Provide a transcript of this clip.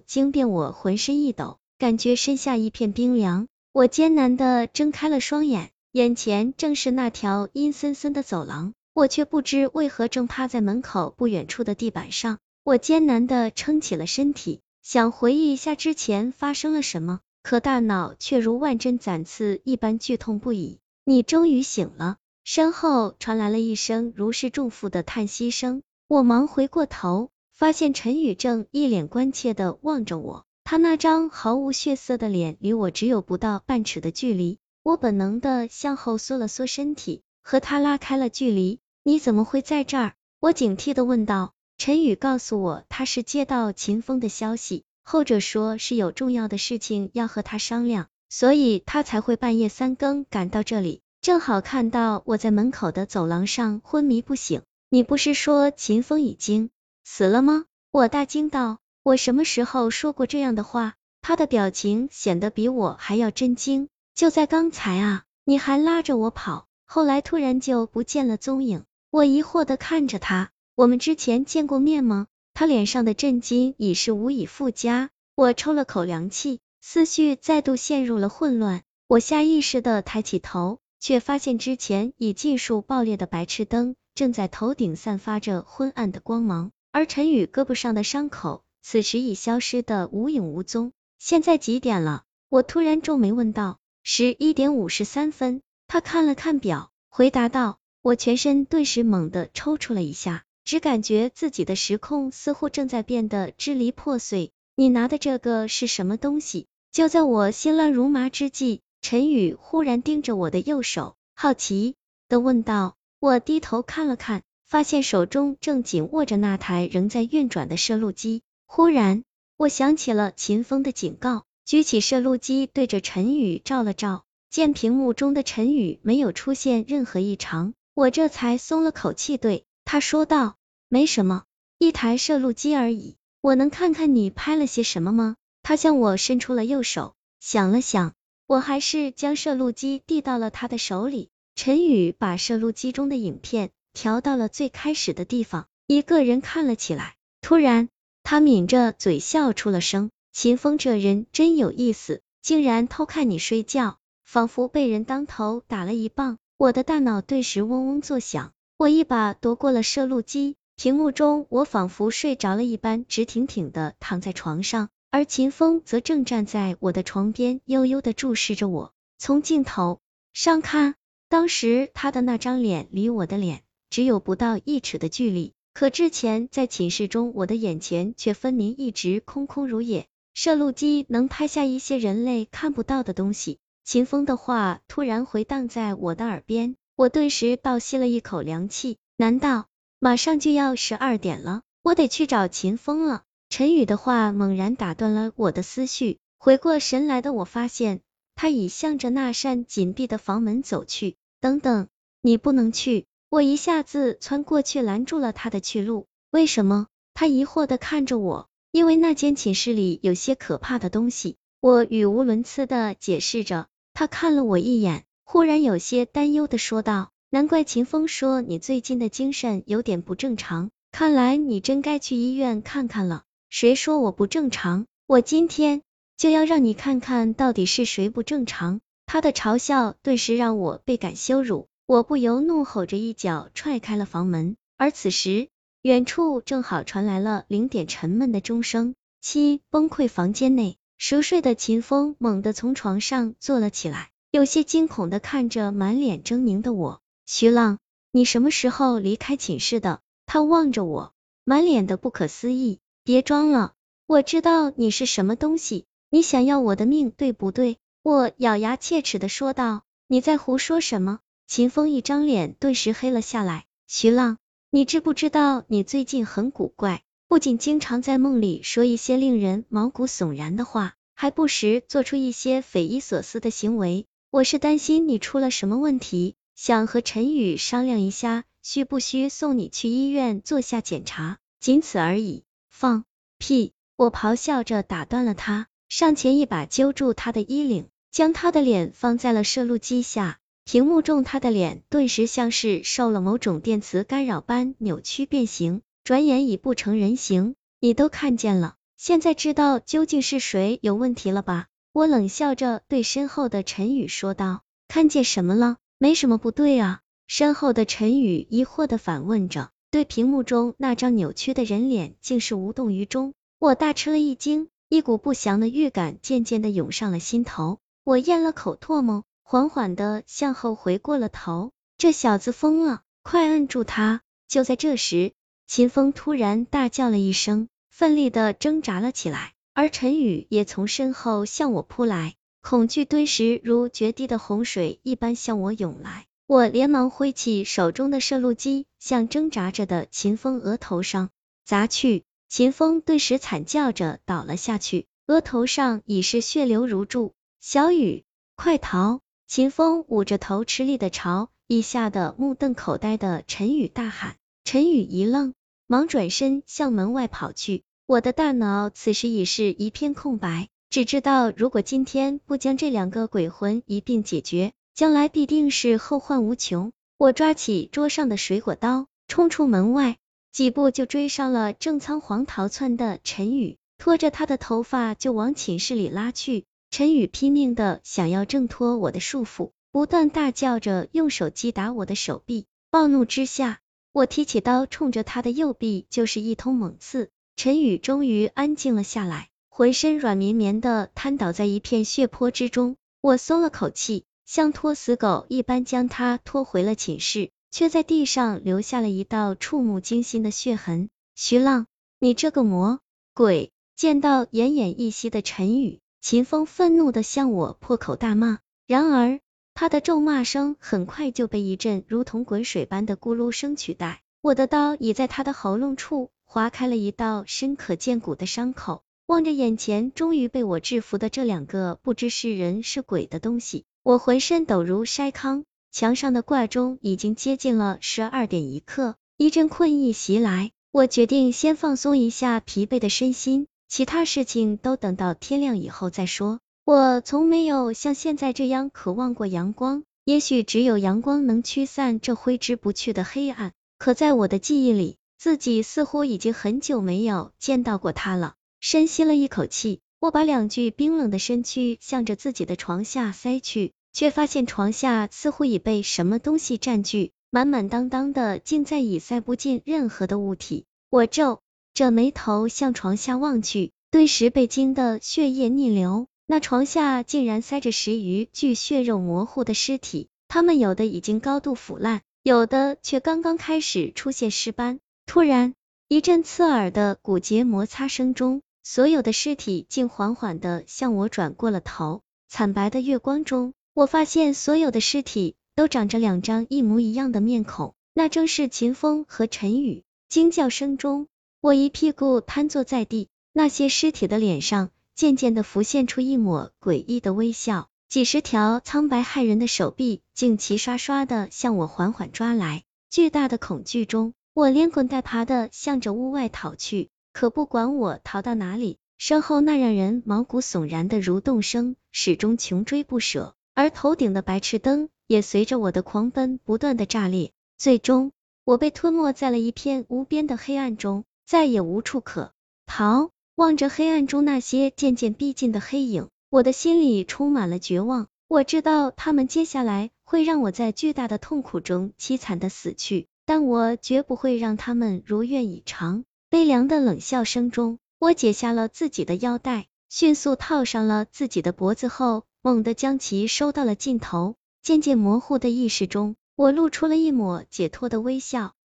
惊变我浑身一抖，感觉身下一片冰凉。我艰难的睁开了双眼，眼前正是那条阴森森的走廊，我却不知为何正趴在门口不远处的地板上。我艰难的撑起了身体，想回忆一下之前发生了什么，可大脑却如万针斩刺一般剧痛不已。你终于醒了，身后传来了一声如释重负的叹息声。我忙回过头，发现陈宇正一脸关切的望着我，他那张毫无血色的脸离我只有不到半尺的距离。我本能的向后缩了缩身体，和他拉开了距离。你怎么会在这儿？我警惕的问道。陈宇告诉我，他是接到秦风的消息，后者说是有重要的事情要和他商量，所以他才会半夜三更赶到这里，正好看到我在门口的走廊上昏迷不醒。你不是说秦风已经死了吗？我大惊道，我什么时候说过这样的话？他的表情显得比我还要震惊。就在刚才啊，你还拉着我跑，后来突然就不见了踪影。我疑惑的看着他。我们之前见过面吗？他脸上的震惊已是无以复加。我抽了口凉气，思绪再度陷入了混乱。我下意识的抬起头，却发现之前已尽数爆裂的白炽灯正在头顶散发着昏暗的光芒，而陈宇胳膊上的伤口此时已消失的无影无踪。现在几点了？我突然皱眉问道。十一点五十三分。他看了看表，回答道。我全身顿时猛地抽搐了一下。只感觉自己的时空似乎正在变得支离破碎。你拿的这个是什么东西？就在我心乱如麻之际，陈宇忽然盯着我的右手，好奇的问道。我低头看了看，发现手中正紧握着那台仍在运转的摄录机。忽然，我想起了秦风的警告，举起摄录机对着陈宇照了照，见屏幕中的陈宇没有出现任何异常，我这才松了口气，对他说道。没什么，一台摄录机而已。我能看看你拍了些什么吗？他向我伸出了右手，想了想，我还是将摄录机递到了他的手里。陈宇把摄录机中的影片调到了最开始的地方，一个人看了起来。突然，他抿着嘴笑出了声：“秦风这人真有意思，竟然偷看你睡觉，仿佛被人当头打了一棒。”我的大脑顿时嗡嗡作响，我一把夺过了摄录机。屏幕中，我仿佛睡着了一般，直挺挺的躺在床上，而秦风则正站在我的床边，悠悠的注视着我。从镜头上看，当时他的那张脸离我的脸只有不到一尺的距离，可之前在寝室中，我的眼前却分明一直空空如也。摄录机能拍下一些人类看不到的东西。秦风的话突然回荡在我的耳边，我顿时倒吸了一口凉气。难道？马上就要十二点了，我得去找秦风了。陈宇的话猛然打断了我的思绪，回过神来的我发现，他已向着那扇紧闭的房门走去。等等，你不能去！我一下子窜过去拦住了他的去路。为什么？他疑惑的看着我，因为那间寝室里有些可怕的东西。我语无伦次的解释着，他看了我一眼，忽然有些担忧的说道。难怪秦风说你最近的精神有点不正常，看来你真该去医院看看了。谁说我不正常？我今天就要让你看看到底是谁不正常。他的嘲笑顿时让我倍感羞辱，我不由怒吼着一脚踹开了房门。而此时，远处正好传来了零点沉闷的钟声。七崩溃房间内，熟睡的秦风猛地从床上坐了起来，有些惊恐的看着满脸狰狞的我。徐浪，你什么时候离开寝室的？他望着我，满脸的不可思议。别装了，我知道你是什么东西，你想要我的命，对不对？我咬牙切齿的说道。你在胡说什么？秦风一张脸顿时黑了下来。徐浪，你知不知道你最近很古怪？不仅经常在梦里说一些令人毛骨悚然的话，还不时做出一些匪夷所思的行为。我是担心你出了什么问题。想和陈宇商量一下，需不需送你去医院做下检查，仅此而已。放屁！我咆哮着打断了他，上前一把揪住他的衣领，将他的脸放在了摄录机下。屏幕中他的脸顿时像是受了某种电磁干扰般扭曲变形，转眼已不成人形。你都看见了，现在知道究竟是谁有问题了吧？我冷笑着对身后的陈宇说道。看见什么了？没什么不对啊。身后的陈宇疑惑的反问着，对屏幕中那张扭曲的人脸竟是无动于衷。我大吃了一惊，一股不祥的预感渐渐的涌上了心头。我咽了口唾沫，缓缓的向后回过了头。这小子疯了，快摁住他！就在这时，秦风突然大叫了一声，奋力的挣扎了起来，而陈宇也从身后向我扑来，恐惧顿时如决堤的洪水一般向我涌来。我连忙挥起手中的摄录机，向挣扎着的秦风额头上砸去。秦风顿时惨叫着倒了下去，额头上已是血流如注。小雨，快逃！秦风捂着头，吃力的朝已吓得目瞪口呆的陈宇大喊。陈宇一愣，忙转身向门外跑去。我的大脑此时已是一片空白，只知道如果今天不将这两个鬼魂一并解决，将来必定是后患无穷。我抓起桌上的水果刀，冲出门外，几步就追上了正仓皇逃窜的陈宇，拖着他的头发就往寝室里拉去。陈宇拼命的想要挣脱我的束缚，不断大叫着，用手击打我的手臂。暴怒之下，我提起刀，冲着他的右臂就是一通猛刺。陈宇终于安静了下来，浑身软绵绵的瘫倒在一片血泊之中。我松了口气。像拖死狗一般将他拖回了寝室，却在地上留下了一道触目惊心的血痕。徐浪，你这个魔鬼！见到奄奄一息的陈宇，秦风愤怒的向我破口大骂。然而，他的咒骂声很快就被一阵如同滚水般的咕噜声取代。我的刀已在他的喉咙处划开了一道深可见骨的伤口。望着眼前终于被我制服的这两个不知是人是鬼的东西。我浑身抖如筛糠，墙上的挂钟已经接近了十二点一刻，一阵困意袭来，我决定先放松一下疲惫的身心，其他事情都等到天亮以后再说。我从没有像现在这样渴望过阳光，也许只有阳光能驱散这挥之不去的黑暗，可在我的记忆里，自己似乎已经很久没有见到过它了。深吸了一口气，我把两具冰冷的身躯向着自己的床下塞去。却发现床下似乎已被什么东西占据，满满当当的，竟再已塞不进任何的物体。我皱着眉头向床下望去，顿时被惊得血液逆流。那床下竟然塞着十余具血肉模糊的尸体，他们有的已经高度腐烂，有的却刚刚开始出现尸斑。突然，一阵刺耳的骨节摩擦声中，所有的尸体竟缓缓的向我转过了头。惨白的月光中。我发现所有的尸体都长着两张一模一样的面孔，那正是秦风和陈宇。惊叫声中，我一屁股瘫坐在地。那些尸体的脸上渐渐的浮现出一抹诡异的微笑，几十条苍白骇人的手臂竟齐刷刷的向我缓缓抓来。巨大的恐惧中，我连滚带爬的向着屋外逃去。可不管我逃到哪里，身后那让人毛骨悚然的蠕动声始终穷追不舍。而头顶的白炽灯也随着我的狂奔不断的炸裂，最终我被吞没在了一片无边的黑暗中，再也无处可逃。望着黑暗中那些渐渐逼近的黑影，我的心里充满了绝望。我知道他们接下来会让我在巨大的痛苦中凄惨的死去，但我绝不会让他们如愿以偿。悲凉的冷笑声中，我解下了自己的腰带，迅速套上了自己的脖子后。猛地将其收到了尽头，渐渐模糊的意识中，我露出了一抹解脱的微笑。